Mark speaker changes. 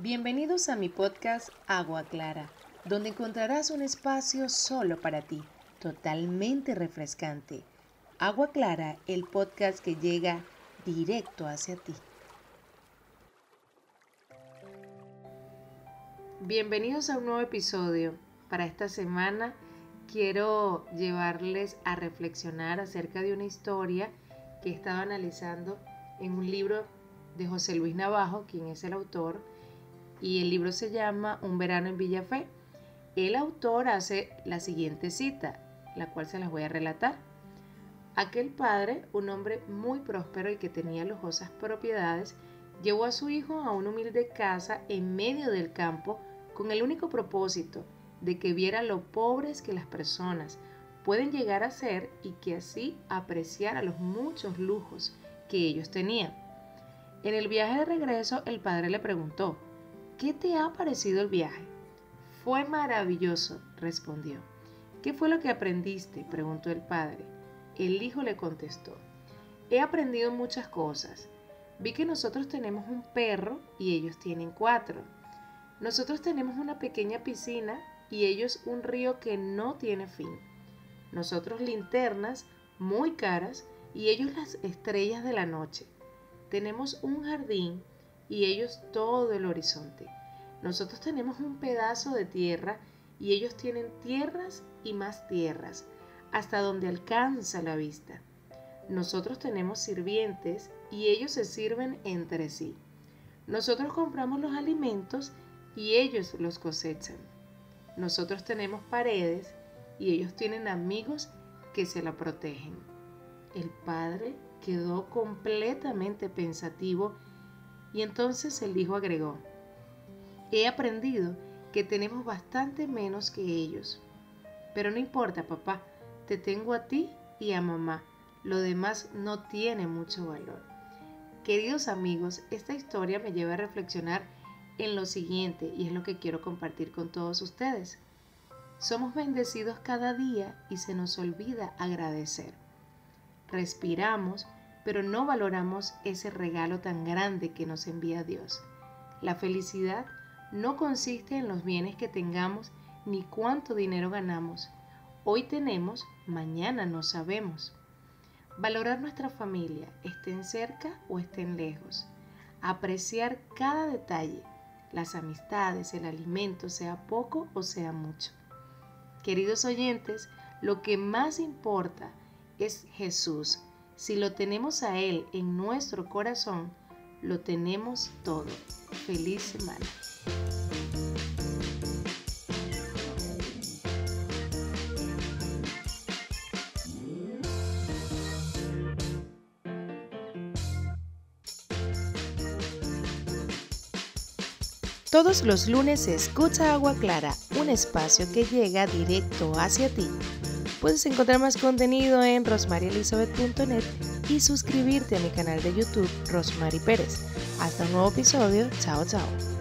Speaker 1: Bienvenidos a mi podcast Agua Clara, donde encontrarás un espacio solo para ti, totalmente refrescante. Agua Clara, el podcast que llega directo hacia ti. Bienvenidos a un nuevo episodio. Para esta semana quiero llevarles a reflexionar acerca de una historia que he estado analizando en un libro de José Luis Navajo, quien es el autor, y el libro se llama Un verano en Villafé. El autor hace la siguiente cita, la cual se las voy a relatar. Aquel padre, un hombre muy próspero y que tenía lujosas propiedades, llevó a su hijo a una humilde casa en medio del campo con el único propósito de que viera lo pobres que las personas pueden llegar a ser y que así apreciara los muchos lujos que ellos tenían. En el viaje de regreso, el padre le preguntó, ¿qué te ha parecido el viaje? Fue maravilloso, respondió. ¿Qué fue lo que aprendiste? preguntó el padre. El hijo le contestó, he aprendido muchas cosas. Vi que nosotros tenemos un perro y ellos tienen cuatro. Nosotros tenemos una pequeña piscina y ellos un río que no tiene fin. Nosotros linternas muy caras y ellos las estrellas de la noche. Tenemos un jardín y ellos todo el horizonte. Nosotros tenemos un pedazo de tierra y ellos tienen tierras y más tierras, hasta donde alcanza la vista. Nosotros tenemos sirvientes y ellos se sirven entre sí. Nosotros compramos los alimentos y ellos los cosechan. Nosotros tenemos paredes y ellos tienen amigos que se la protegen. El padre quedó completamente pensativo y entonces el hijo agregó, he aprendido que tenemos bastante menos que ellos. Pero no importa, papá, te tengo a ti y a mamá. Lo demás no tiene mucho valor. Queridos amigos, esta historia me lleva a reflexionar en lo siguiente y es lo que quiero compartir con todos ustedes. Somos bendecidos cada día y se nos olvida agradecer. Respiramos, pero no valoramos ese regalo tan grande que nos envía Dios. La felicidad no consiste en los bienes que tengamos ni cuánto dinero ganamos. Hoy tenemos, mañana no sabemos. Valorar nuestra familia, estén cerca o estén lejos. Apreciar cada detalle las amistades, el alimento, sea poco o sea mucho. Queridos oyentes, lo que más importa es Jesús. Si lo tenemos a Él en nuestro corazón, lo tenemos todo. Feliz semana. Todos los lunes escucha Agua Clara, un espacio que llega directo hacia ti. Puedes encontrar más contenido en rosmarielisabeth.net y suscribirte a mi canal de YouTube Rosmary Pérez. Hasta un nuevo episodio. Chao, chao.